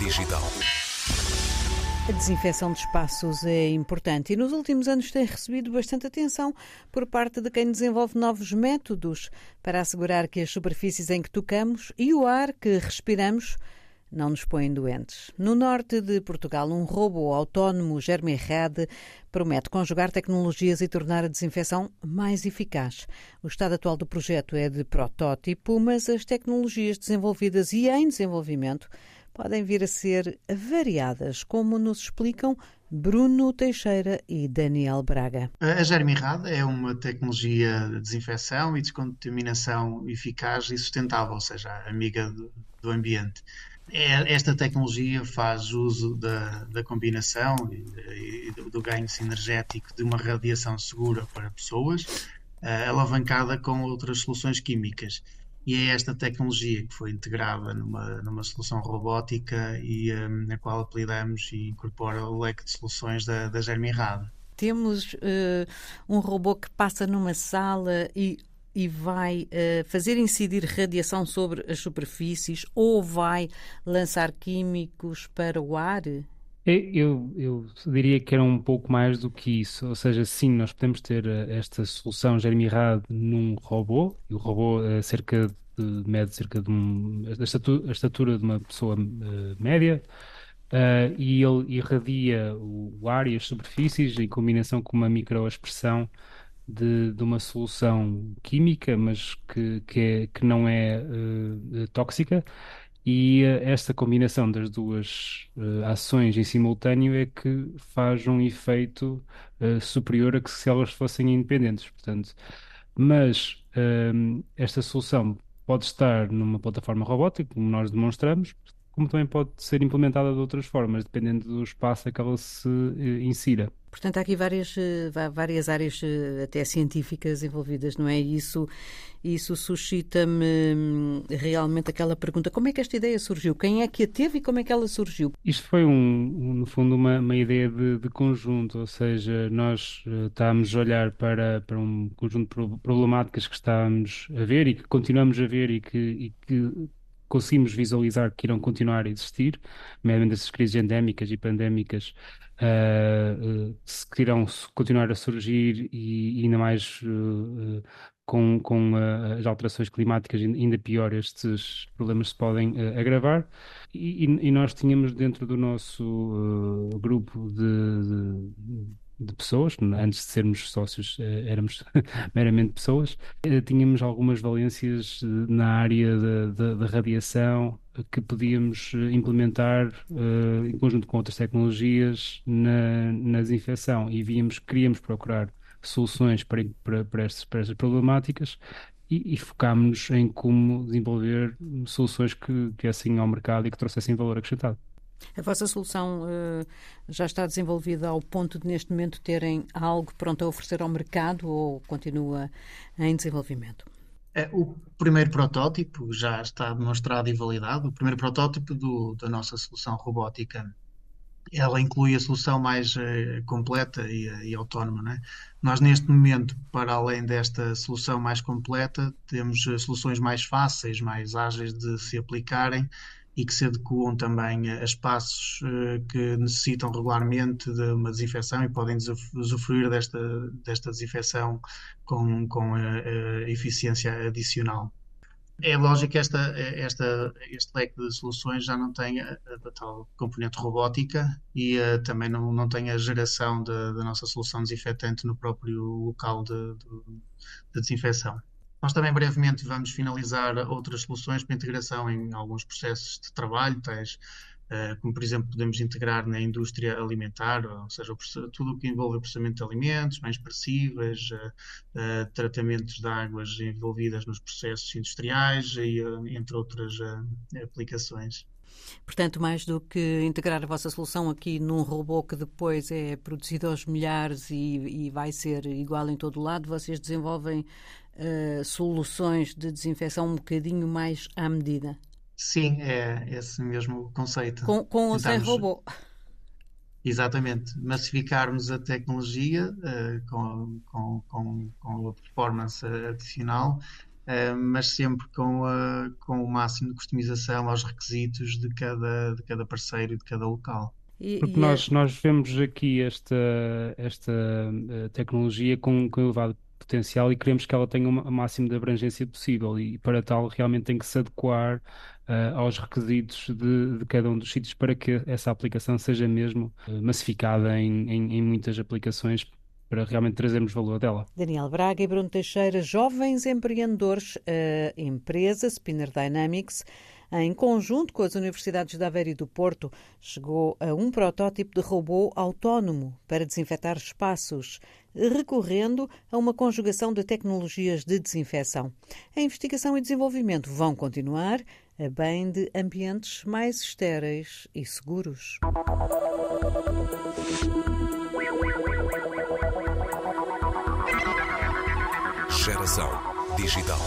Digital. A desinfecção de espaços é importante e nos últimos anos tem recebido bastante atenção por parte de quem desenvolve novos métodos para assegurar que as superfícies em que tocamos e o ar que respiramos não nos põem doentes. No norte de Portugal, um robô autónomo Germi-Red promete conjugar tecnologias e tornar a desinfecção mais eficaz. O estado atual do projeto é de protótipo, mas as tecnologias desenvolvidas e em desenvolvimento podem vir a ser variadas, como nos explicam Bruno Teixeira e Daniel Braga. A Germirrad é uma tecnologia de desinfecção e descontaminação eficaz e sustentável, ou seja, amiga do, ambiente. É, esta tecnologia faz uso da, da combinação e, do, ganho sinergético de uma radiação segura para pessoas, uh, alavancada com outras soluções químicas e é esta tecnologia que foi integrada numa, numa solução robótica e um, na qual apelidamos e incorpora o leque de soluções da, da. Temos uh, um robô que passa numa sala e e vai uh, fazer incidir radiação sobre as superfícies ou vai lançar químicos para o ar? É, eu, eu diria que era um pouco mais do que isso. Ou seja, sim, nós podemos ter eh, esta solução Germirad num robô, e o robô é cerca de, mede cerca de um, a, estatura, a estatura de uma pessoa uh, média, uh, e ele irradia o ar e as superfícies em combinação com uma microexpressão de, de uma solução química, mas que, que, é, que não é uh, tóxica e uh, esta combinação das duas uh, ações em simultâneo é que faz um efeito uh, superior a que se elas fossem independentes. Portanto, mas ehm, esta solução pode estar numa plataforma robótica, como nós demonstramos, como também pode ser implementada de outras formas, dependendo do espaço a que ela se insira. Portanto, há aqui várias, eh, várias áreas eh, até científicas envolvidas, não é? Isso, isso suscita-me hum, realmente aquela pergunta: como é que esta ideia surgiu? Quem é que a teve e como é que ela surgiu? Isto foi, um, no fundo, uma, uma ideia de, de, conjunto, ou seja, nós estávamos a olhar para, para um conjunto de problemáticas que estávamos a ver e que continuamos a ver e que, e que conseguimos visualizar que irão continuar a existir, nomeadamente essas crises endémicas e pandémicas uh, que irão continuar a surgir e, e ainda mais uh, com, com as alterações climáticas ainda pior estes problemas se podem agravar. E, e, nós tínhamos dentro do nosso grupo de, de de pessoas, antes de sermos sócios eh, éramos meramente pessoas, eh, tínhamos algumas valências eh, na área da radiação que podíamos implementar em conjunto com outras tecnologias na, na desinfecção e víamos, queríamos procurar soluções para, para, para, estas, para estas problemáticas e, e focámos-nos em como desenvolver soluções que, assim ao mercado e que trouxessem valor acrescentado. A vossa solução uh, já está desenvolvida ao ponto de, neste momento, terem algo pronto a oferecer ao mercado ou continua em desenvolvimento? É, o primeiro protótipo já está demonstrado e validado. O primeiro protótipo do, da nossa solução robótica ela inclui a solução mais uh, completa e, e autónoma. Né? Nós, neste momento, para além desta solução mais completa, temos soluções mais fáceis, mais ágeis de se aplicarem e que se adequam também a espaços uh, que necessitam regularmente de uma desinfecção e podem usufruir desta, desta desinfecção com, com a, a eficiência adicional. É lógico que esta, esta, este leque de soluções já não tem a, a tal componente robótica e uh, também não, não tem a geração da, da nossa solução desinfetante no próprio local de, de, de desinfecção. Nós também brevemente vamos finalizar outras soluções para integração em alguns processos de trabalho, tais Uh, como por exemplo podemos integrar na indústria alimentar, ou seja, tudo o que envolve o processamento de alimentos, bens perecíveis, uh, uh, tratamentos de águas envolvidas nos processos industriais, e, entre outras aplicações. Portanto, mais do que integrar a vossa solução aqui num robô que depois é produzido aos milhares e, e vai ser igual em todo o lado, vocês desenvolvem uh, soluções de desinfecção um bocadinho mais à medida. Sim, é esse mesmo conceito. Com, com ou sem robô. Exatamente, massificarmos a tecnologia uh, com, com, com, com a performance adicional mas sempre com, a, com o máximo de customização aos requisitos de cada, de cada parceiro e de cada local. Porque e nós, é... nós vemos aqui esta, esta tecnologia com, com elevado potencial e queremos que ela tenha o máximo de abrangência possível e para tal realmente tem que se adequar uh, aos requisitos de, de, cada um dos sítios para que essa aplicação seja mesmo uh, massificada em, em, em muitas aplicações para realmente trazermos valor dela. Daniel Braga e Bruno Teixeira, jovens empreendedores, a empresa Spinner Dynamics em conjunto com as universidades de Aveiro e do Porto, chegou a um protótipo de robô autónomo para desinfetar espaços, recorrendo a uma conjugação de tecnologias de desinfecção. A investigação e desenvolvimento vão continuar a bem de ambientes mais estéreis e seguros. Geração Digital.